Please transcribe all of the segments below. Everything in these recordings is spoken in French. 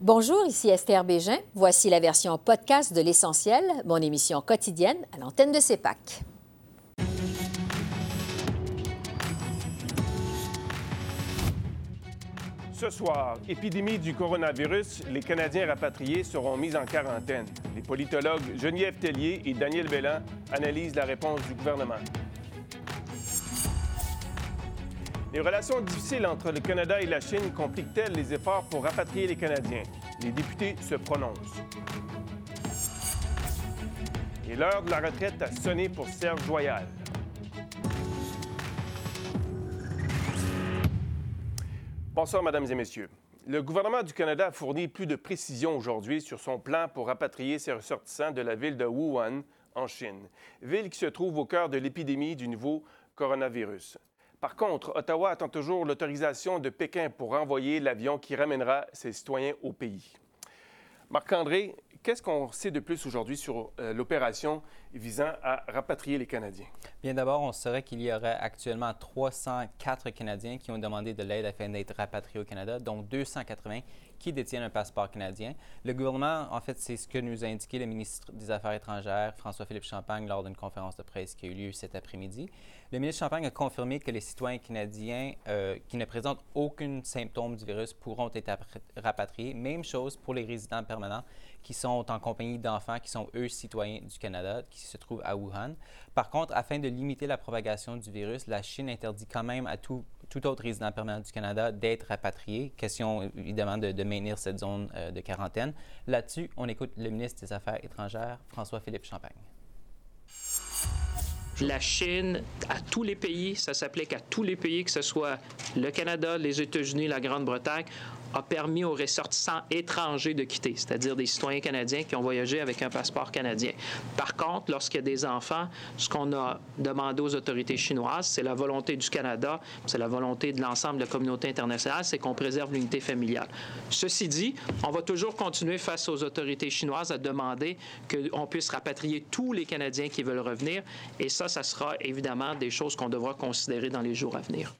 Bonjour, ici Esther Bégin. Voici la version podcast de L'Essentiel, mon émission quotidienne à l'antenne de CEPAC. Ce soir, épidémie du coronavirus, les Canadiens rapatriés seront mis en quarantaine. Les politologues Geneviève Tellier et Daniel Bellan analysent la réponse du gouvernement. Les relations difficiles entre le Canada et la Chine compliquent-elles les efforts pour rapatrier les Canadiens? Les députés se prononcent. Et l'heure de la retraite a sonné pour Serge Joyal. Bonsoir, Mesdames et Messieurs. Le gouvernement du Canada a fourni plus de précisions aujourd'hui sur son plan pour rapatrier ses ressortissants de la ville de Wuhan, en Chine, ville qui se trouve au cœur de l'épidémie du nouveau coronavirus. Par contre, Ottawa attend toujours l'autorisation de Pékin pour renvoyer l'avion qui ramènera ses citoyens au pays. Marc-André, qu'est-ce qu'on sait de plus aujourd'hui sur euh, l'opération visant à rapatrier les Canadiens? Bien d'abord, on saurait qu'il y aurait actuellement 304 Canadiens qui ont demandé de l'aide afin d'être rapatriés au Canada, dont 280 qui détiennent un passeport canadien. Le gouvernement, en fait, c'est ce que nous a indiqué le ministre des Affaires étrangères, François-Philippe Champagne, lors d'une conférence de presse qui a eu lieu cet après-midi. Le ministre Champagne a confirmé que les citoyens canadiens euh, qui ne présentent aucun symptôme du virus pourront être rapatriés. Même chose pour les résidents permanents qui sont en compagnie d'enfants qui sont eux citoyens du Canada, qui se trouvent à Wuhan. Par contre, afin de limiter la propagation du virus, la Chine interdit quand même à tout, tout autre résident permanent du Canada d'être rapatrié. Question évidemment de, maintenir cette zone euh, de quarantaine. Là-dessus, on écoute le ministre des Affaires étrangères, François-Philippe Champagne. La Chine, à tous les pays, ça s'applique à tous les pays, que ce soit le Canada, les États-Unis, la Grande-Bretagne a permis aux ressortissants étrangers de quitter, c'est-à-dire des citoyens canadiens qui ont voyagé avec un passeport canadien. Par contre, lorsqu'il y a des enfants, ce qu'on a demandé aux autorités chinoises, c'est la volonté du Canada, c'est la volonté de l'ensemble de la communauté internationale, c'est qu'on préserve l'unité familiale. Ceci dit, on va toujours continuer face aux autorités chinoises à demander qu'on puisse rapatrier tous les Canadiens qui veulent revenir, et ça, ça sera évidemment des choses qu'on devra considérer dans les jours à venir.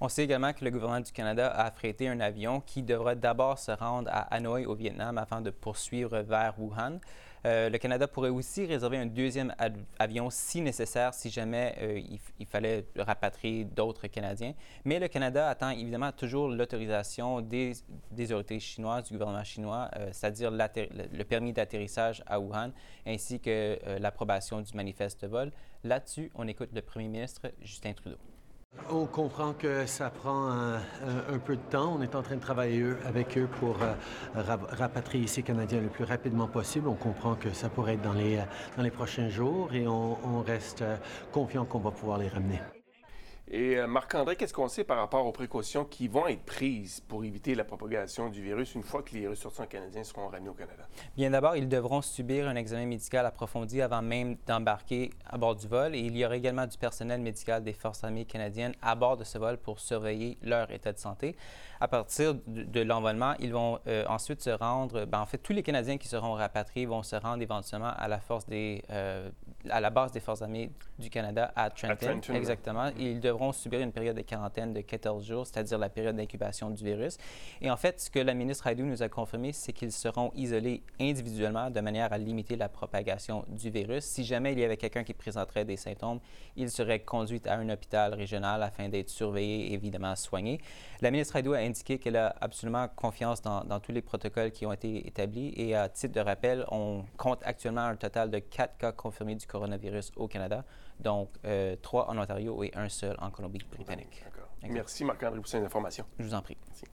On sait également que le gouvernement du Canada a affrété un avion qui devra d'abord se rendre à Hanoï, au Vietnam, afin de poursuivre vers Wuhan. Euh, le Canada pourrait aussi réserver un deuxième avion si nécessaire, si jamais euh, il, fallait rapatrier d'autres Canadiens. Mais le Canada attend évidemment toujours l'autorisation des, autorités chinoises, du gouvernement chinois, euh, c'est-à-dire le permis d'atterrissage à Wuhan, ainsi que l'approbation du manifeste de vol. Là-dessus, on écoute le premier ministre Justin Trudeau. On comprend que ça prend un, peu de temps. On est en train de travailler avec eux pour euh, rapatrier ces Canadiens le plus rapidement possible. On comprend que ça pourrait être dans les, les prochains jours et on, on reste euh, confiant qu'on va pouvoir les ramener. Et euh, Marc-André, qu'est-ce qu'on sait par rapport aux précautions qui vont être prises pour éviter la propagation du virus une fois que les ressortissants canadiens seront ramenés au Canada? Bien d'abord, ils devront subir un examen médical approfondi avant même d'embarquer à bord du vol et il y aura également du personnel médical des Forces armées canadiennes à bord de ce vol pour surveiller leur état de santé. À partir de, l'envolement, ils vont euh, ensuite se rendre, ben, en fait, tous les Canadiens qui seront rapatriés vont se rendre éventuellement à la force des, euh, à la base des Forces armées du Canada à Trenton. exactement. Ils devront subir une période de quarantaine de 14 jours, c'est-à-dire la période d'incubation du virus. Et en fait, ce que la ministre Haidou nous a confirmé, c'est qu'ils seront isolés individuellement de manière à limiter la propagation du virus. Si jamais il y avait quelqu'un qui présenterait des symptômes, il serait conduit à un hôpital régional afin d'être surveillé et évidemment soigné. La ministre Haidou a indiqué qu'elle a absolument confiance dans, dans, tous les protocoles qui ont été établis et à titre de rappel, on compte actuellement un total de quatre cas confirmés du coronavirus au Canada, donc euh, trois en Ontario et un seul en Colombie-Britannique. Merci Marc-André pour ces informations. Je vous en prie. Merci.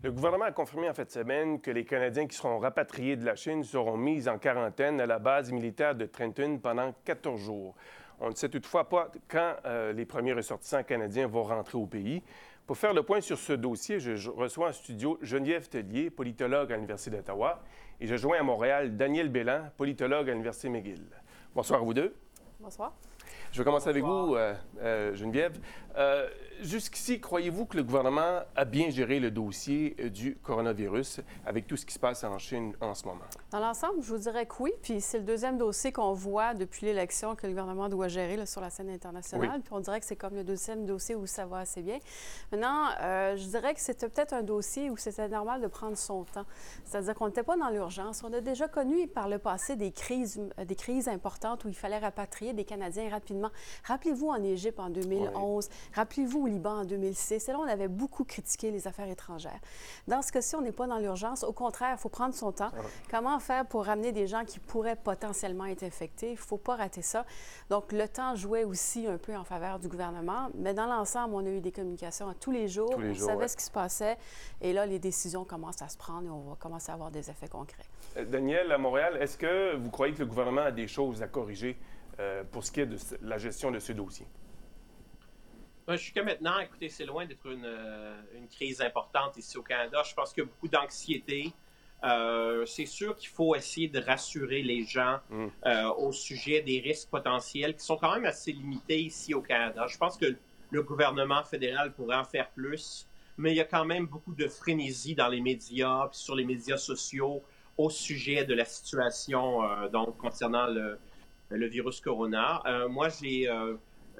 Le gouvernement a confirmé en cette semaine que les Canadiens qui seront rapatriés de la Chine seront mis en quarantaine à la base militaire de Trenton pendant 14 jours. On ne sait toutefois pas quand euh, les premiers ressortissants canadiens vont rentrer au pays. Pour faire le point sur ce dossier, je reçois en studio Geneviève Tellier, politologue à l'Université d'Ottawa, et je joins à Montréal Daniel Bélan, politologue à l'Université McGill. Bonsoir à vous deux. Bonsoir. Je vais commencer avec vous, euh, euh, Geneviève. Euh, jusqu'ici, croyez-vous que le gouvernement a bien géré le dossier euh, du coronavirus avec tout ce qui se passe en Chine en ce moment? Dans l'ensemble, je vous dirais que oui. Puis c'est le deuxième dossier qu'on voit depuis l'élection que le gouvernement doit gérer sur la scène internationale. Puis on dirait que c'est comme le deuxième dossier où ça va assez bien. Maintenant, euh, je dirais que c'était peut-être un dossier où c'était normal de prendre son temps. C'est-à-dire qu'on n'était pas dans l'urgence. On a déjà connu par le passé des crises, des crises importantes où il fallait rapatrier des Canadiens rapidement. Rappelez-vous en Égypte en 2011. Rappelez-vous au Liban en 2006. Et là, on avait beaucoup critiqué les affaires étrangères. Dans ce cas-ci, on n'est pas dans l'urgence. Au contraire, il faut prendre son temps. Comment faire pour ramener des gens qui pourraient potentiellement être infectés? Il ne faut pas rater ça. Donc, le temps jouait aussi un peu en faveur du gouvernement. Mais dans l'ensemble, on a eu des communications à tous les jours. on savait ce qui se passait. Et là, les décisions commencent à se prendre et on va commencer à avoir des effets concrets. Euh, Daniel, à Montréal, est-ce que vous croyez que le gouvernement a des choses à corriger euh, pour ce qui est de la gestion de ce dossier? Ben, Jusqu'à maintenant, écoutez, c'est loin d'être une, euh, une, crise importante ici au Canada. Je pense qu'il y a beaucoup d'anxiété. Euh, c'est sûr qu'il faut essayer de rassurer les gens mm. euh, au sujet des risques potentiels qui sont quand même assez limités ici au Canada. Je pense que le gouvernement fédéral pourrait en faire plus, mais il y a quand même beaucoup de frénésie dans les médias, puis sur les médias sociaux au sujet de la situation euh, donc concernant le, le virus corona. Moi, j'ai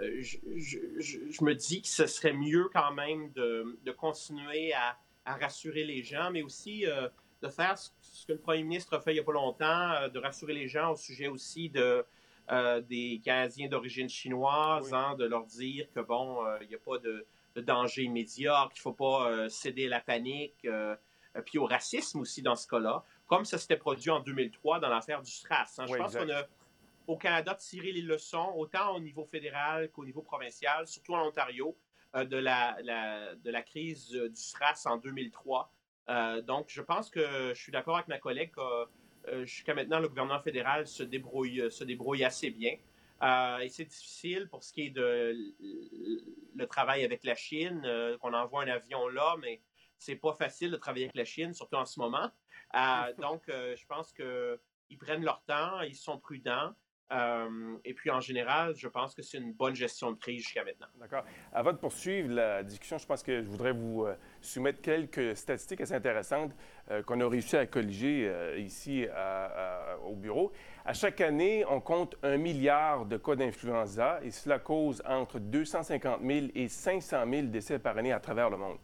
euh, je, me dis que ce serait mieux quand même de, continuer à, rassurer les gens, mais aussi euh, de faire ce, que le premier ministre a fait il n'y a pas longtemps, euh, de rassurer les gens au sujet aussi de, des Canadiens d'origine chinoise, hein, de leur dire que bon, il n'y a pas de, danger immédiat, qu'il ne faut pas céder à la panique, puis au racisme aussi dans ce cas-là, comme ça s'était produit en 2003 dans l'affaire du SRAS. Hein. Je pense qu'on a au Canada de tirer les leçons, autant au niveau fédéral qu'au niveau provincial, surtout en Ontario, euh, de, la, de la crise du SRAS en 2003. Euh, donc, je pense que je suis d'accord avec ma collègue que euh, jusqu'à maintenant, le gouvernement fédéral se débrouille, se débrouille assez bien. et c'est difficile pour ce qui est de le travail avec la Chine, qu'on envoie un avion là, mais c'est pas facile de travailler avec la Chine, surtout en ce moment. donc, je pense qu'ils prennent leur temps, ils sont prudents. Euh, et puis, en général, je pense que c'est une bonne gestion de crise jusqu'à maintenant. D'accord. Avant de poursuivre la discussion, je pense que je voudrais vous euh, soumettre quelques statistiques assez intéressantes euh, qu'on a réussi à colliger ici au bureau. À chaque année, on compte un milliard de cas d'influenza et cela cause entre 250 000 et 500 000 décès par année à travers le monde.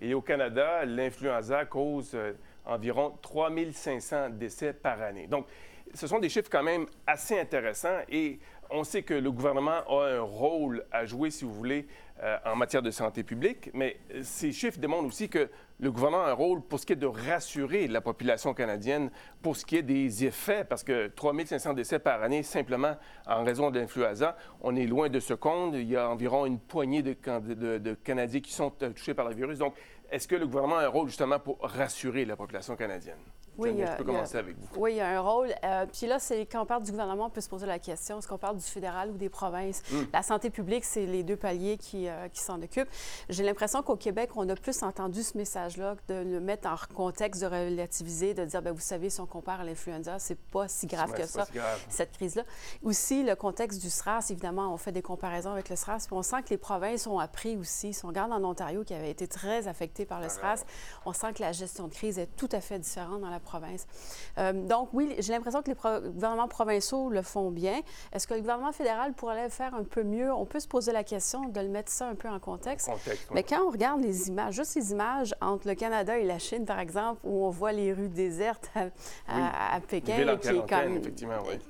Et au Canada, l'influenza cause environ 3 500 décès par année. Donc, ce sont des chiffres quand même assez intéressants et on sait que le gouvernement a un rôle à jouer, si vous voulez, euh, en matière de santé publique, mais ces chiffres démontrent aussi que le gouvernement a un rôle pour ce qui est de rassurer la population canadienne pour ce qui est des effets, parce que 3500 décès par année, simplement en raison de l'influenza, on est loin de ce compte. Il y a environ une poignée de, de Canadiens qui sont euh, touchés par le virus. Donc, est-ce que le gouvernement a un rôle justement pour rassurer la population canadienne? Oui, je peux commencer avec vous. Oui, il y a un rôle. Euh, puis là, c'est quand on parle du gouvernement, on peut se poser la question est-ce qu'on parle du fédéral ou des provinces? Hmm. La santé publique, c'est les deux paliers qui, euh, qui s'en occupent. J'ai l'impression qu'au Québec, on a plus entendu ce message-là, de le mettre en contexte, de relativiser, de dire ben, vous savez, si on compare à l'influenza, c'est pas si grave que ça, cette crise-là. Aussi, le contexte du SRAS, évidemment, on fait des comparaisons avec le SRAS, puis on sent que les provinces ont appris aussi. Si on regarde en Ontario, qui avait été très affecté par le ah, SRAS, on sent que la gestion de crise est tout à fait différente dans la province. Euh, donc, oui, j'ai l'impression que les gouvernements provinciaux le font bien. Est-ce que le gouvernement fédéral pourrait le faire un peu mieux? On peut se poser la question de le mettre ça un peu en contexte. Mais quand on regarde les images, juste les images entre le Canada et la Chine, par exemple, où on voit les rues désertes à, Pékin, qui est comme,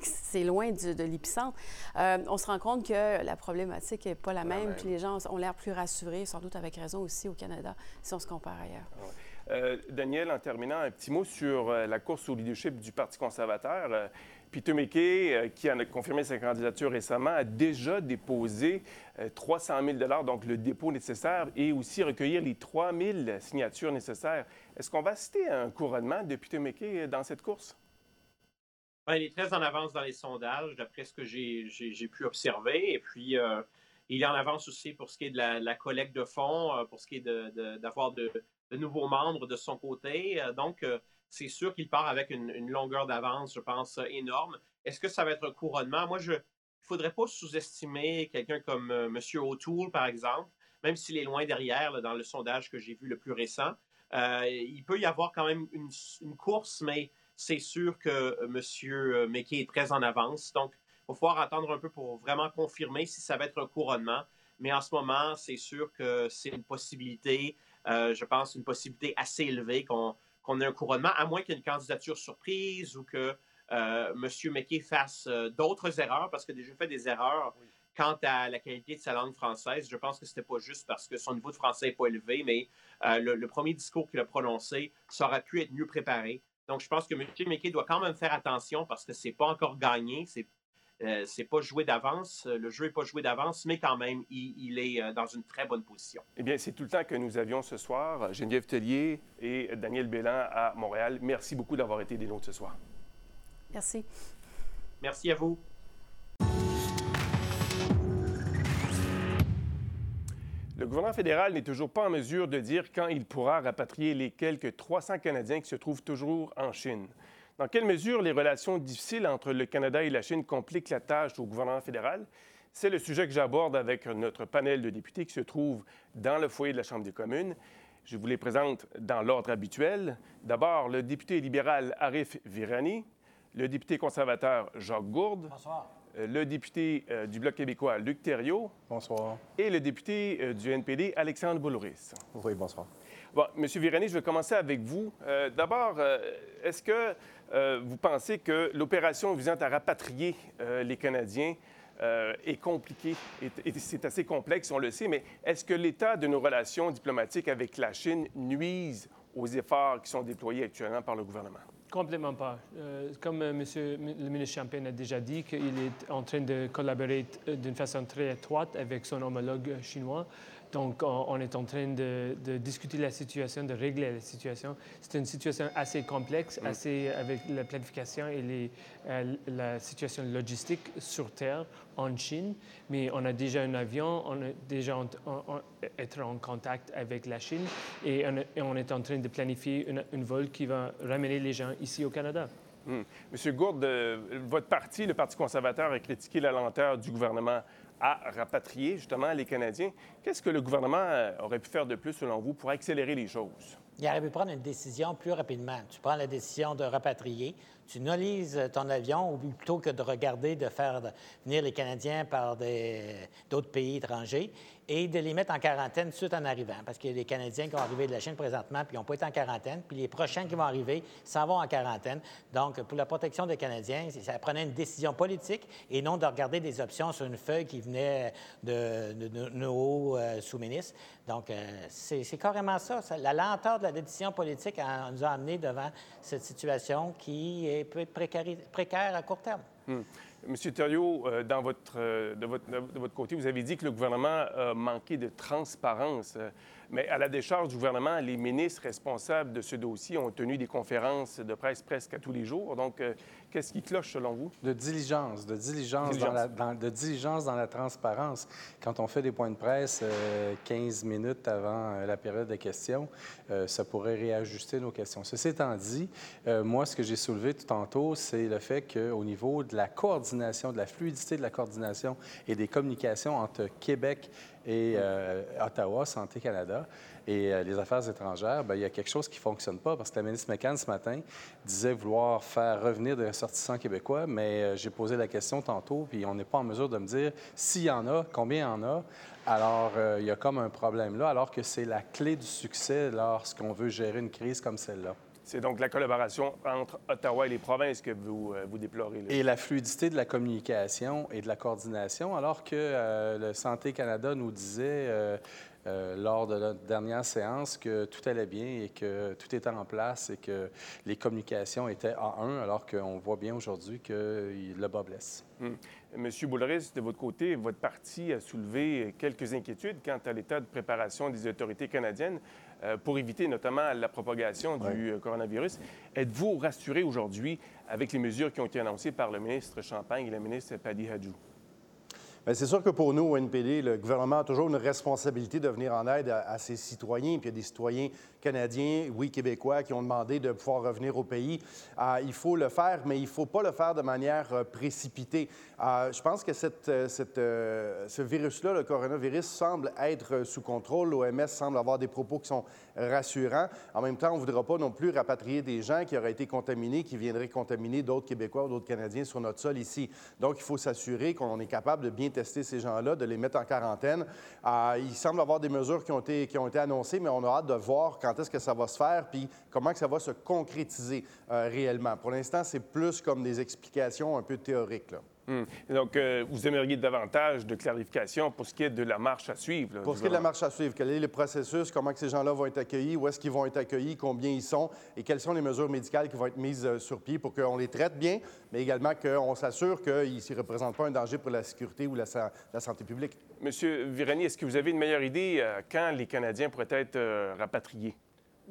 c'est loin de l'épicentre, euh, on se rend compte que la problématique n'est pas la même, puis les gens ont l'air plus rassurés, sans doute avec raison aussi au Canada, si on se compare ailleurs. Euh, Daniel, en terminant, un petit mot sur euh, la course au leadership du Parti conservateur. Euh, Peter McKay, qui a confirmé sa candidature récemment, a déjà déposé 300 000 donc le dépôt nécessaire, et aussi recueillir les 3 000 signatures nécessaires. Est-ce qu'on va citer un couronnement de Peter dans cette course? il est très en avance dans les sondages, d'après ce que j'ai pu observer. Et puis, il est en avance aussi pour ce qui est de la, collecte de fonds, pour ce qui est d'avoir de nouveaux membres de son côté. Euh, donc, euh, c'est sûr qu'il part avec une, longueur d'avance, je pense, euh, énorme. Est-ce que ça va être un couronnement? Moi, je, ne faudrait pas sous-estimer quelqu'un comme M. O'Toole, par exemple, même s'il est loin derrière dans le sondage que j'ai vu le plus récent. il peut y avoir quand même une, une course, mais c'est sûr que M. McKay est très en avance. Donc, il va falloir attendre un peu pour vraiment confirmer si ça va être un couronnement. Mais en ce moment, c'est sûr que c'est une possibilité, je pense, une possibilité assez élevée qu'on ait un couronnement, à moins qu'il y ait une candidature surprise ou que euh, M. McKay fasse euh, d'autres erreurs, parce que déjà fait des erreurs quant à la qualité de sa langue française. Je pense que ce n'était pas juste parce que son niveau de français n'est pas élevé, mais euh, le, premier discours qu'il a prononcé, ça aurait pu être mieux préparé. Donc, je pense que M. McKay doit quand même faire attention parce que c'est pas encore gagné, c'est euh, c'est pas joué d'avance, le jeu n'est pas joué d'avance, mais quand même, il, est euh, dans une très bonne position. Eh bien, c'est tout le temps que nous avions ce soir. Geneviève Tellier et Daniel Bélan à Montréal, merci beaucoup d'avoir été des nôtres ce soir. Merci. Merci à vous. Le gouvernement fédéral n'est toujours pas en mesure de dire quand il pourra rapatrier les quelques 300 Canadiens qui se trouvent toujours en Chine. Dans quelle mesure les relations difficiles entre le Canada et la Chine compliquent la tâche au gouvernement fédéral? C'est le sujet que j'aborde avec notre panel de députés qui se trouve dans le foyer de la Chambre des communes. Je vous les présente dans l'ordre habituel. D'abord, le député libéral Arif Virani, le député conservateur Jacques Gourde. Bonsoir. Euh, le député euh, du Bloc québécois Luc Thériault. Bonsoir. Et le député euh, du NPD Alexandre Boulouris. Oui, bonsoir. Bon, Monsieur Virani, je vais commencer avec vous. D'abord, est-ce que euh, vous pensez que l'opération visant à rapatrier euh, les Canadiens euh, est compliquée, c'est assez complexe, on le sait, mais est-ce que l'état de nos relations diplomatiques avec la Chine nuise aux efforts qui sont déployés actuellement par le gouvernement? Complètement pas. comme monsieur, le ministre Champagne a déjà dit, qu'il est en train de collaborer d'une façon très étroite avec son homologue chinois. Donc, on, est en train de, discuter la situation, de régler la situation. C'est une situation assez complexe, mm. assez avec la planification et les, euh, la situation logistique sur Terre en Chine. Mais on a déjà un avion, on est déjà en, être en contact avec la Chine et on, est en train de planifier un vol qui va ramener les gens ici au Canada. Mm. Monsieur Gourde, euh, votre parti, le Parti conservateur, a critiqué la lenteur du gouvernement à rapatrier justement les Canadiens. Qu'est-ce que le gouvernement euh, aurait pu faire de plus, selon vous, pour accélérer les choses? Il aurait pu prendre une décision plus rapidement. Tu prends la décision de rapatrier, tu nolises ton avion, ou plutôt que de regarder de faire venir les Canadiens par d'autres pays étrangers, et de les mettre en quarantaine tout suite en arrivant. Parce a des Canadiens qui vont arriver de la Chine présentement, puis ils n'ont pas été en quarantaine, puis les prochains qui vont arriver s'en vont en quarantaine. Donc, pour la protection des Canadiens, ça prenait une décision politique et non de regarder des options sur une feuille qui venait de, nos hauts euh, sous-ministres. Donc, euh, c'est carrément ça, La lenteur de la décision politique nous a amenés devant cette situation qui est, peut être précaire à court terme. Hmm. Monsieur Thériault, euh, dans votre, euh, de, votre, de, votre, côté, vous avez dit que le gouvernement a manqué de transparence. Mais à la décharge du gouvernement, les ministres responsables de ce dossier ont tenu des conférences de presse presque à tous les jours. Donc, euh, qu'est-ce qui cloche selon vous? De diligence, de diligence, Dans la, de diligence dans la transparence. Quand on fait des points de presse 15 euh, minutes avant euh, la période de questions, ça pourrait réajuster nos questions. Ceci étant dit, moi, ce que j'ai soulevé tout tantôt, c'est le fait qu'au niveau de la coordination, de la fluidité de la coordination et des communications entre Québec et euh, Ottawa, Santé Canada et euh, les affaires étrangères, bien, il y a quelque chose qui ne fonctionne pas parce que la ministre McCann, ce matin, disait vouloir faire revenir des ressortissants québécois, mais euh, j'ai posé la question tantôt, puis on n'est pas en mesure de me dire s'il y en a, combien il y en a. Alors, il y a comme un problème là, alors que c'est la clé du succès lorsqu'on veut gérer une crise comme celle-là. C'est donc la collaboration entre Ottawa et les provinces que vous, euh, vous déplorez. Et la fluidité de la communication et de la coordination, alors que euh, le Santé Canada nous disait euh, lors de notre dernière séance que tout allait bien et que tout était en place et que les communications étaient à un, alors qu'on voit bien aujourd'hui que le bas blesse. Hum. Monsieur Boulris, de votre côté, votre parti a soulevé quelques inquiétudes quant à l'état de préparation des autorités canadiennes euh, pour éviter notamment la propagation du euh, coronavirus. Êtes-vous rassuré aujourd'hui avec les mesures qui ont été annoncées par le ministre Champagne et la ministre Paddy Hadjou? Ben, c'est sûr que pour nous, au NPD, le gouvernement a toujours une responsabilité de venir en aide à, ses citoyens. Puis il des citoyens canadiens, oui, québécois, qui ont demandé de pouvoir revenir au pays. Euh, il faut le faire, mais il ne faut pas le faire de manière euh, précipitée. Euh, je pense que ce virus-là, le coronavirus, semble être sous contrôle. L'OMS semble avoir des propos qui sont rassurants. En même temps, on ne voudra pas non plus rapatrier des gens qui auraient été contaminés, qui viendraient contaminer d'autres Québécois ou d'autres Canadiens sur notre sol ici. Donc, il faut s'assurer qu'on est capable de bien tester ces gens-là, de les mettre en quarantaine. Il semble avoir des mesures qui ont, été, qui ont été annoncées, mais on a hâte de voir quand est-ce que ça va se faire, puis comment que ça va se concrétiser euh, réellement. Pour l'instant, c'est plus comme des explications un peu théoriques. Là. Hmm. Donc, euh, vous aimeriez davantage de clarification pour ce qui est de la marche à suivre? pour ce qui est de la marche à suivre, quel est le processus, comment que ces gens-là vont être accueillis, où est-ce qu'ils vont être accueillis, combien ils sont et quelles sont les mesures médicales qui vont être mises euh, sur pied pour qu'on les traite bien, mais également qu'on s'assure qu'ils ne représentent pas un danger pour la sécurité ou la, santé publique. Monsieur Virani, est-ce que vous avez une meilleure idée euh, quand les Canadiens pourraient être rapatriés?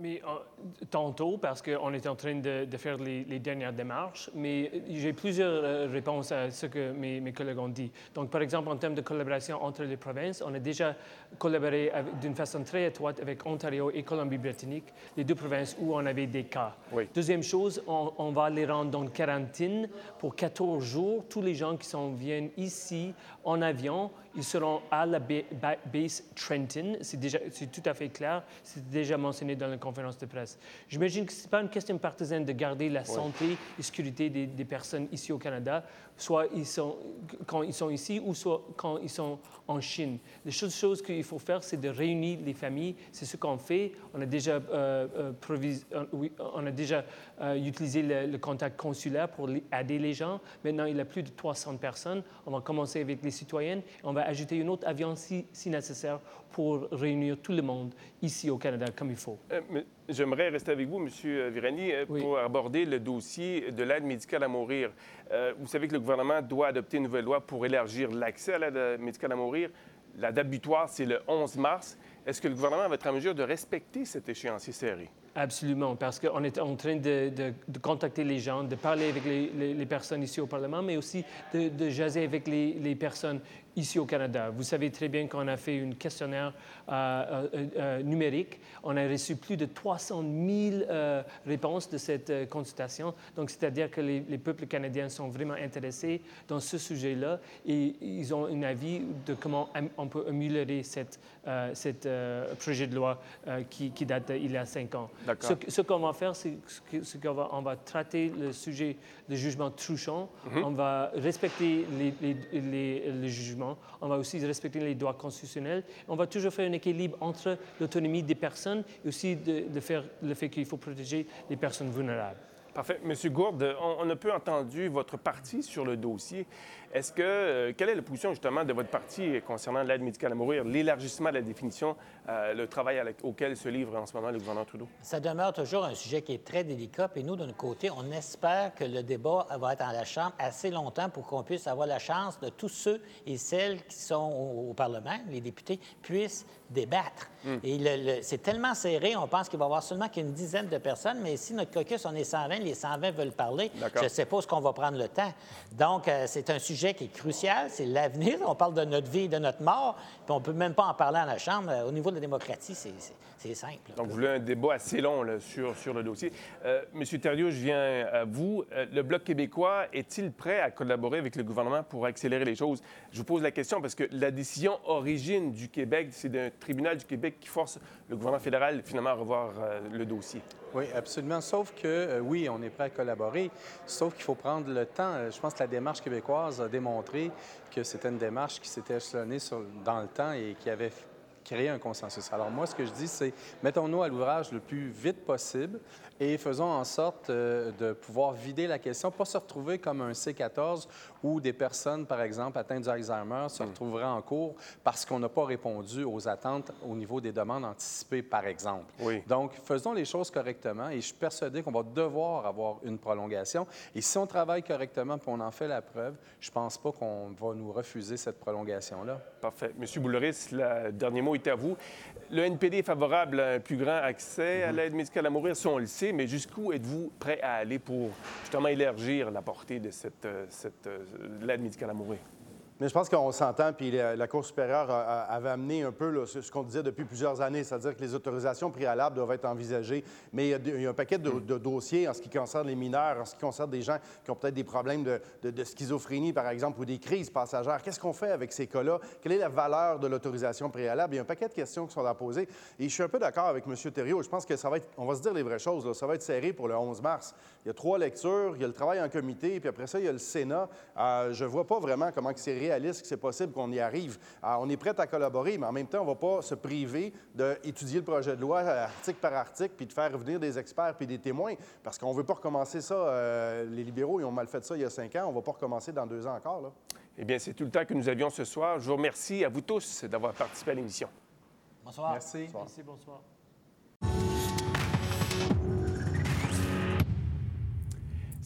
Mais euh, tantôt, parce qu'on est en train de, faire les, dernières démarches, mais j'ai plusieurs euh, réponses à ce que mes, mes, collègues ont dit. Donc, par exemple, en termes de collaboration entre les provinces, on a déjà collaboré d'une façon très étroite avec Ontario et Colombie-Britannique, les deux provinces où on avait des cas. Deuxième chose, on, va les rendre en quarantaine pour 14 jours. Tous les gens qui sont, viennent ici en avion, ils seront à la base Trenton. C'est tout à fait clair. C'est déjà mentionné dans la conférence de presse. J'imagine que ce n'est pas une question partisane de garder la santé et sécurité des, des, personnes ici au Canada, soit ils sont, quand ils sont ici ou soit quand ils sont en Chine. Les choses, choses qu'il faut faire, c'est de réunir les familles. C'est ce qu'on fait. On a déjà, euh, euh, euh euh, utilisé le, contact consulaire pour aider les gens. Maintenant, il y a plus de 300 personnes. On va commencer avec les citoyennes. On va ajouter une autre avion si, si nécessaire pour réunir tout le monde ici au Canada comme il faut. J'aimerais rester avec vous, M. Virani, pour aborder le dossier de l'aide médicale à mourir. vous savez que le gouvernement doit adopter une nouvelle loi pour élargir l'accès à l'aide médicale à mourir. La date butoir, c'est le 11 mars. Est-ce que le gouvernement va être en mesure de respecter cet échéancier serré? Absolument, parce qu'on est en train de, contacter les gens, de parler avec les, personnes ici au Parlement, mais aussi de, jaser avec les, personnes ici au Canada. Vous savez très bien qu'on a fait un questionnaire euh, euh, euh, numérique. On a reçu plus de 300 000 réponses de cette consultation. Donc, c'est-à-dire que les, peuples canadiens sont vraiment intéressés dans ce sujet-là et ils ont un avis de comment on peut améliorer cette, cette projet de loi qui, qui date d'il y a cinq ans. Ce, qu'on va faire, c'est qu'on va, on va traiter le sujet de jugement truchant. Mhm. On va respecter les, les, jugements. On va aussi respecter les droits constitutionnels. On va toujours faire un équilibre entre l'autonomie des personnes et aussi le fait qu'il faut protéger les personnes vulnérables. Parfait. Monsieur Gourde, on, a peu entendu votre parti sur le dossier. Est-ce que, euh, quelle est la position justement de votre parti concernant l'aide médicale à mourir, l'élargissement de la définition, euh, le travail auquel se livre en ce moment le gouvernement Trudeau? Ça demeure toujours un sujet qui est très délicat. Et nous, de notre côté, on espère que le débat va être dans la Chambre assez longtemps pour qu'on puisse avoir la chance de tous ceux et celles qui sont au, Parlement, les députés, puissent débattre. Hmm. Et c'est tellement serré, on pense qu'il va y avoir seulement qu'une dizaine de personnes, mais si notre caucus, on est 120, les 120 veulent parler, je ne sais pas ce qu'on va prendre le temps. Donc, euh, c'est un sujet qui est crucial, c'est l'avenir. On parle de notre vie, de notre mort, puis on ne peut même pas en parler à la Chambre. Au niveau de la démocratie, c'est simple. Donc, vous voulez un débat assez long sur, sur le dossier. Euh, Monsieur Thériault, je viens à vous. Euh, le Bloc québécois est-il prêt à collaborer avec le gouvernement pour accélérer les choses? Je vous pose la question parce que la décision origine du Québec, c'est d'un tribunal du Québec qui force le gouvernement fédéral finalement à revoir euh, le dossier. Oui, absolument. Sauf que, euh, oui, on est prêt à collaborer, sauf qu'il faut prendre le temps. Je pense que la démarche québécoise a démontré que c'était une démarche qui s'était échelonnée dans le temps et qui avait créé un consensus. Alors moi, ce que je dis, c'est mettons-nous à l'ouvrage le plus vite possible et faisons en sorte euh, de pouvoir vider la question, pas se retrouver comme un C14 où des personnes, par exemple, atteintes d'Alzheimer se hmm. retrouveraient en cours parce qu'on n'a pas répondu aux attentes au niveau des demandes anticipées, par exemple. Oui. Donc, faisons les choses correctement et je suis persuadé qu'on va devoir avoir une prolongation. Et si on travaille correctement et on en fait la preuve, je ne pense pas qu'on va nous refuser cette prolongation-là. Parfait. Monsieur Bouloris, le dernier mot à vous. Le NPD est favorable à un plus grand accès à l'aide médicale à mourir, si on le sait, mais jusqu'où êtes-vous prêt à aller pour justement élargir la portée de cette, euh, cette euh, l'aide médicale à mourir? Mais je pense qu'on s'entend, puis la, Cour supérieure avait amené un peu ce qu'on disait depuis plusieurs années, c'est-à-dire que les autorisations préalables doivent être envisagées, mais il y a, un paquet de, dossiers en ce qui concerne les mineurs, en ce qui concerne des gens qui ont peut-être des problèmes de, schizophrénie, par exemple, ou des crises passagères. Qu'est-ce qu'on fait avec ces cas-là? Quelle est la valeur de l'autorisation préalable? Il y a un paquet de questions qui sont à poser. Et je suis un peu d'accord avec M. Thériault. Je pense que ça va être, on va se dire les vraies choses, ça va être serré pour le 11 mars. Il y a trois lectures, il y a le travail en comité, puis après ça, il y a le Sénat. Euh, je ne vois pas vraiment comment c'est réaliste que c'est possible qu'on y arrive. Euh, on est prêt à collaborer, mais en même temps, on ne va pas se priver d'étudier le projet de loi euh, article par article, puis de faire venir des experts puis des témoins, parce qu'on ne veut pas recommencer ça. les libéraux, ils ont mal fait ça il y a cinq ans. On ne va pas recommencer dans deux ans encore. Là. Eh bien, c'est tout le temps que nous avions ce soir. Je vous remercie à vous tous d'avoir participé à l'émission. Bonsoir. Merci. Merci, bonsoir.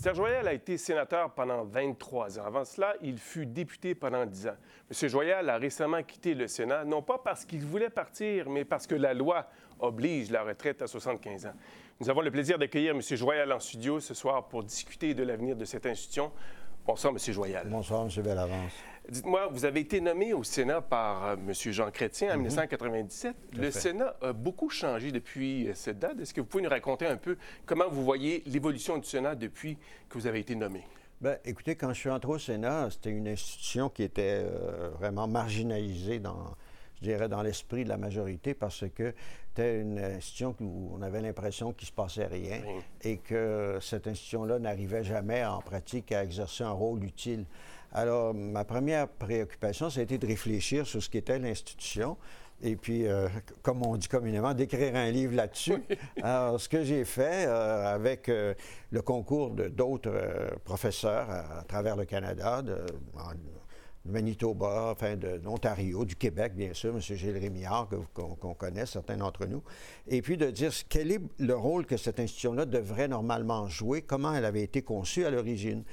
Serge Joyal a été sénateur pendant 23 ans. Avant cela, il fut député pendant 10 ans. M. Joyal a récemment quitté le Sénat, non pas parce qu'il voulait partir, mais parce que la loi oblige la retraite à 75 ans. Nous avons le plaisir d'accueillir M. Joyal en studio ce soir pour discuter de l'avenir de cette institution. Bonsoir, M. Joyal. Bonsoir, M. Bellavance. Dites-moi, vous avez été nommé au Sénat par euh, M. Jean Chrétien en 1997. Mhm. Le Sénat a beaucoup changé depuis euh, cette date. Est-ce que vous pouvez nous raconter un peu comment vous voyez l'évolution du Sénat depuis que vous avez été nommé? Bien, écoutez, quand je suis entré au Sénat, c'était une institution qui était euh, vraiment marginalisée dans, je dirais, dans l'esprit de la majorité parce que c'était une institution où on avait l'impression qu'il ne se passait rien et que cette institution-là n'arrivait jamais en pratique à exercer un rôle utile. Alors, ma première préoccupation, ça a été de réfléchir sur ce qu'était l'institution. Et puis, euh, comme on dit communément, d'écrire un livre là-dessus. Alors, ce que j'ai fait euh, avec euh, le concours d'autres professeurs à, travers le Canada, de, Manitoba, enfin de l'Ontario, du Québec, bien sûr, M. Gilles Rémillard, qu'on connaît, certains d'entre nous, et puis de dire quel est le rôle que cette institution-là devrait normalement jouer, comment elle avait été conçue à l'origine.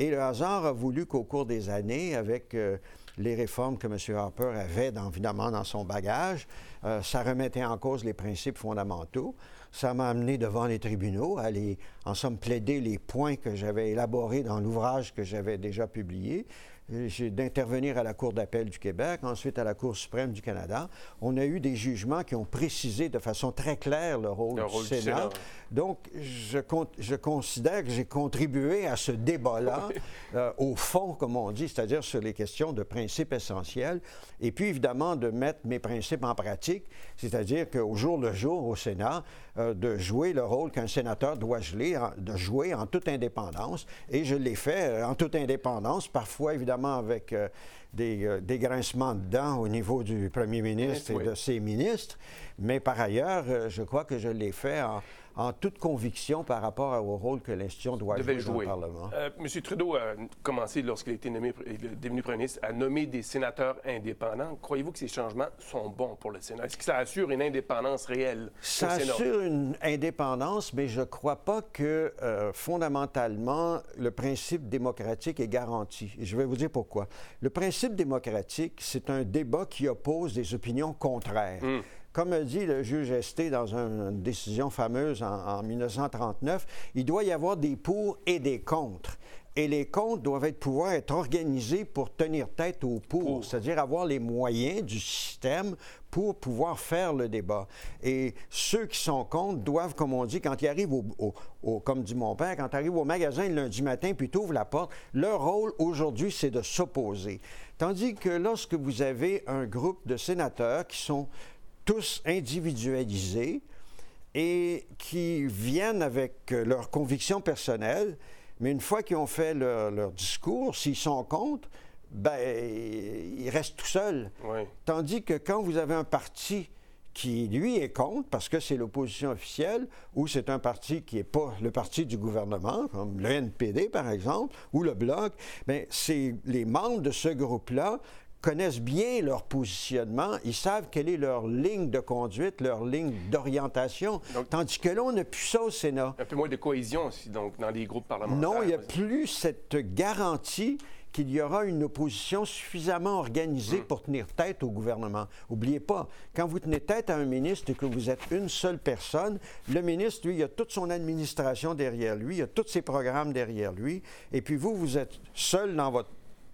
Et le hasard a voulu qu'au cours des années, avec euh, les réformes que M. Harper avait évidemment dans son bagage, euh, ça remettait en cause les principes fondamentaux. Ça m'a amené devant les tribunaux à aller, en somme, plaider les points que j'avais élaborés dans l'ouvrage que j'avais déjà publié d'intervenir à la Cour d'appel du Québec, ensuite à la Cour suprême du Canada. On a eu des jugements qui ont précisé de façon très claire le rôle, du, Sénat. Donc, je, je, considère que j'ai contribué à ce débat-là, euh, au fond, comme on dit, c'est-à-dire sur les questions de principes essentiels, et puis évidemment de mettre mes principes en pratique, c'est-à-dire qu'au jour le jour au Sénat, euh, de jouer le rôle qu'un sénateur doit jouer, de jouer en toute indépendance, et je l'ai fait euh, en toute indépendance, parfois évidemment avec euh, des, euh, dégrincements de dents au niveau du premier ministre et de ses ministres, mais par ailleurs, euh, je crois que je l'ai fait en, en toute conviction par rapport au rôle que l'institution doit jouer, dans le Parlement. Euh, M. Trudeau a commencé, lorsqu'il a été nommé, devenu premier ministre, à nommer des sénateurs indépendants. Croyez-vous que ces changements sont bons pour le Sénat? Est-ce que ça assure une indépendance réelle Ça assure une indépendance, mais je ne crois pas que euh, fondamentalement le principe démocratique est garanti. Et je vais vous dire pourquoi. Le principe démocratique, c'est un débat qui oppose des opinions contraires. Hmm. Comme a dit le juge Esté dans une décision fameuse en, 1939, il doit y avoir des pour et des contre et les contre doivent être, pouvoir être organisés pour tenir tête aux pour, c'est-à-dire avoir les moyens du système pour pouvoir faire le débat. Et ceux qui sont contre doivent, comme on dit, quand ils arrivent au, comme dit mon père, quand ils arrivent au magasin le lundi matin puis tu ouvres la porte, leur rôle aujourd'hui, c'est de s'opposer. Tandis que lorsque vous avez un groupe de sénateurs qui sont tous individualisés et qui viennent avec euh, leurs convictions personnelles, mais une fois qu'ils ont fait leur, discours, s'ils sont contre, ben, ils restent tout seuls. Tandis que quand vous avez un parti qui, lui, est contre, parce que c'est l'opposition officielle, ou c'est un parti qui n'est pas le parti du gouvernement, comme le NPD, par exemple, ou le Bloc, bien, c'est les membres de ce groupe-là connaissent bien leur positionnement, ils savent quelle est leur ligne de conduite, leur ligne d'orientation. Tandis que là, on n'a plus ça au Sénat. Un peu moins de cohésion aussi, donc, dans les groupes parlementaires. Non, il n'y a plus cette garantie qu'il y aura une opposition suffisamment organisée hmm. pour tenir tête au gouvernement. N'oubliez pas, quand vous tenez tête à un ministre et que vous êtes une seule personne, le ministre, lui, il a toute son administration derrière lui, il a tous ses programmes derrière lui, et puis vous, vous êtes seul dans votre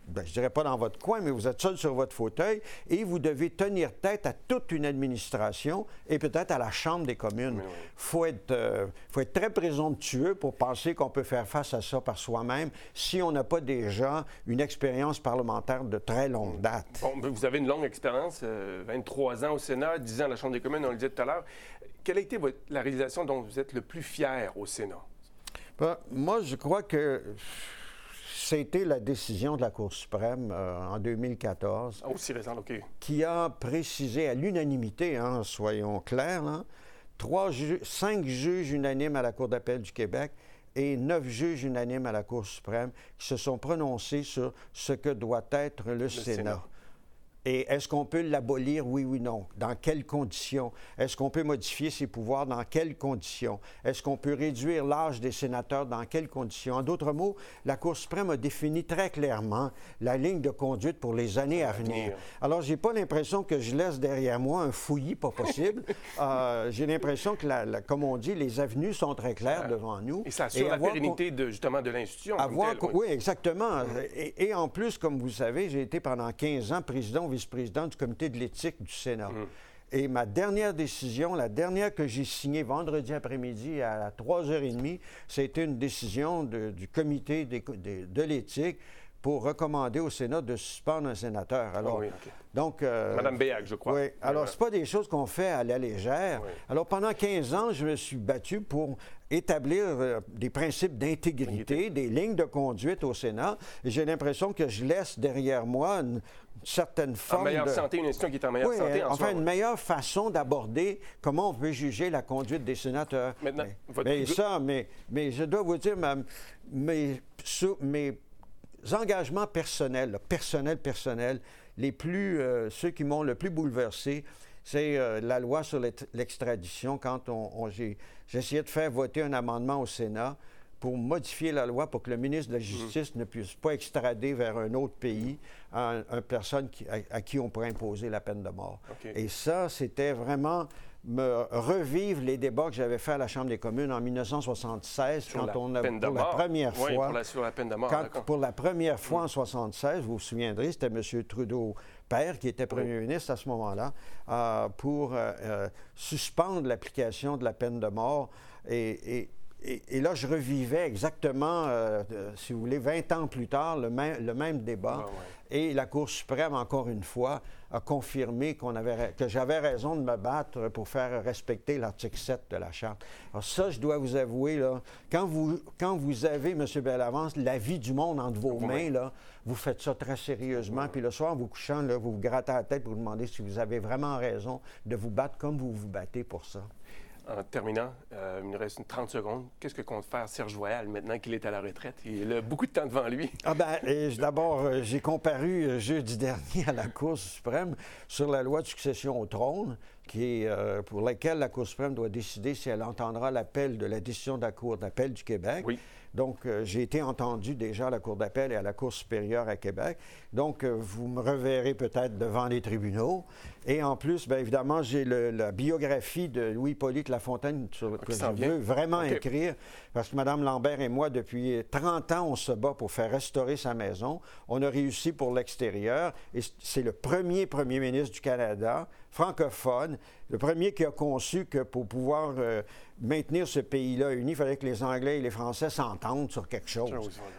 ben, je dirais pas dans votre coin, mais vous êtes seul sur votre fauteuil et vous devez tenir tête à toute une administration et peut-être à la Chambre des communes. Il faut, être, euh, faut être très présomptueux pour penser qu'on peut faire face à ça par soi-même si on n'a pas déjà une expérience parlementaire de très longue date. Bon, vous avez une longue expérience, 23 euh, ans au Sénat, 10 ans à la Chambre des communes, on le disait tout à l'heure. Quelle a été la réalisation dont vous êtes le plus fier au Sénat? Ben, moi, je crois que c'était la décision de la Cour suprême euh, en 2014. Ah, aussi récent, OK. Qui a précisé à l'unanimité, hein, soyons clairs, trois cinq juges unanimes à la Cour d'appel du Québec et neuf juges unanimes à la Cour suprême qui se sont prononcés sur ce que doit être le, Sénat. Et est-ce qu'on peut l'abolir, oui ou non? Dans quelles conditions? Est-ce qu'on peut modifier ses pouvoirs? Dans quelles conditions? Est-ce qu'on peut réduire l'âge des sénateurs? Dans quelles conditions? En d'autres mots, la Cour suprême a défini très clairement la ligne de conduite pour les années à venir. Alors, j'ai pas l'impression que je laisse derrière moi un fouillis pas possible. euh, j'ai l'impression que, la, comme on dit, les avenues sont très claires devant nous. Et ça assure la pérennité de, justement de l'institution. Oui, exactement. Et, et, en plus, comme vous savez, j'ai été pendant 15 ans président vice-président du comité de l'éthique du Sénat. Mmh. Et ma dernière décision, la dernière que j'ai signée vendredi après-midi à 3h30, c'était une décision du comité de l'éthique pour recommander au Sénat de suspendre un sénateur. Ah Alors, donc, euh, Madame Béac, je crois. Oui. Alors, c'est pas des choses qu'on fait à la légère. Alors, pendant 15 ans, je me suis battu pour établir euh, des principes d'intégrité, des lignes de conduite au Sénat. J'ai l'impression que je laisse derrière moi une, certaine forme en meilleure santé, une institution qui est en meilleure santé. En enfin, une meilleure façon d'aborder comment on peut juger la conduite des sénateurs. Maintenant, mais, ça, mais, mais je dois vous dire, ma, mes, mes engagements personnels, personnels, personnels, les plus, euh, ceux qui m'ont le plus bouleversé, c'est euh, la loi sur l'extradition. Quand on, j'ai essayé de faire voter un amendement au Sénat pour modifier la loi pour que le ministre de la Justice ne puisse pas extrader vers un autre pays une personne à, qui on pourrait imposer la peine de mort. Et ça, c'était vraiment me revivre les débats que j'avais faits à la Chambre des communes en 1976, quand on a, pour la première fois... pour la, sur la peine de mort, pour la première fois en 1976, vous vous souviendrez, c'était M. Trudeau père, qui était premier ministre à ce moment-là, euh, pour euh, euh, suspendre l'application de la peine de mort. et, et, là, je revivais exactement, si vous voulez, 20 ans plus tard, le, même, le même débat. Et la Cour suprême, encore une fois, a confirmé qu'on avait, que j'avais raison de me battre pour faire respecter l'article 7 de la Charte. Alors ça, je dois vous avouer, là, quand, vous, quand vous avez, M. Bellavance, la vie du monde entre vos mains, là, vous faites ça très sérieusement. Puis le soir, en vous couchant, là, vous vous grattez la tête pour vous demander si vous avez vraiment raison de vous battre comme vous vous battez pour ça. En terminant, euh, il nous reste une 30 secondes. Qu'est-ce que compte faire Serge Voyal maintenant qu'il est à la retraite? Il a beaucoup de temps devant lui. Ah ben, d'abord, euh, j'ai comparu euh, jeudi dernier à la Cour suprême sur la loi de succession au trône, qui est, pour laquelle la Cour suprême doit décider si elle entendra l'appel de la décision de la Cour d'appel du Québec. Oui. Donc, euh, j'ai été entendu déjà à la Cour d'appel et à la Cour supérieure à Québec. Donc, euh, vous me reverrez peut-être devant les tribunaux. Et en plus, bien évidemment, j'ai la biographie de Louis-Polyte Lafontaine sur, que je veux vraiment écrire. Parce que Mme Lambert et moi, depuis 30 ans, on se bat pour faire restaurer sa maison. On a réussi pour l'extérieur. Et c'est le premier premier ministre du Canada, francophone, le premier qui a conçu que pour pouvoir euh, maintenir ce pays-là uni, il fallait que les Anglais et les Français s'entendent sur quelque chose.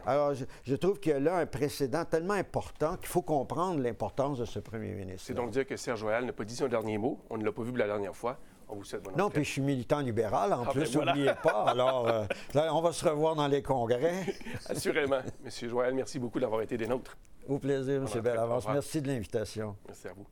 Alors, je, trouve qu'il y a là un précédent tellement important qu'il faut comprendre l'importance de ce premier ministre. C'est donc dire que Serge Royal n'a pas dit son dernier mot. On ne l'a pas vu la dernière fois. On vous souhaite bonne Non, puis je suis militant libéral en ah, plus, ben n'oubliez pas. Alors, euh, on va se revoir dans les congrès. Assurément. Monsieur Joël, merci beaucoup d'avoir été des nôtres. Au plaisir, M. Bellavance. Merci de l'invitation. Merci à vous.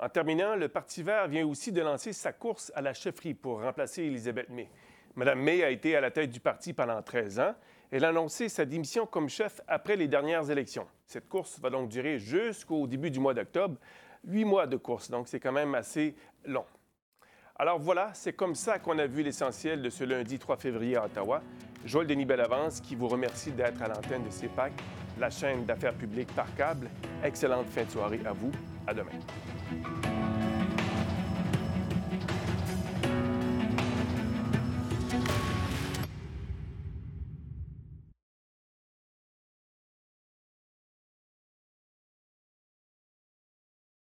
En terminant, le Parti vert vient aussi de lancer sa course à la chefferie pour remplacer Elisabeth May. Mme May a été à la tête du parti pendant 13 ans. Elle a annoncé sa démission comme chef après les dernières élections. Cette course va donc durer jusqu'au début du mois d'octobre. Huit mois de course, donc c'est quand même assez long. Alors voilà, c'est comme ça qu'on a vu l'essentiel de ce lundi 3 février à Ottawa. Joël Denis Bellavance qui vous remercie d'être à l'antenne de CEPAC, la chaîne d'affaires publiques par câble. Excellente fin de soirée à vous. À demain. Thank you.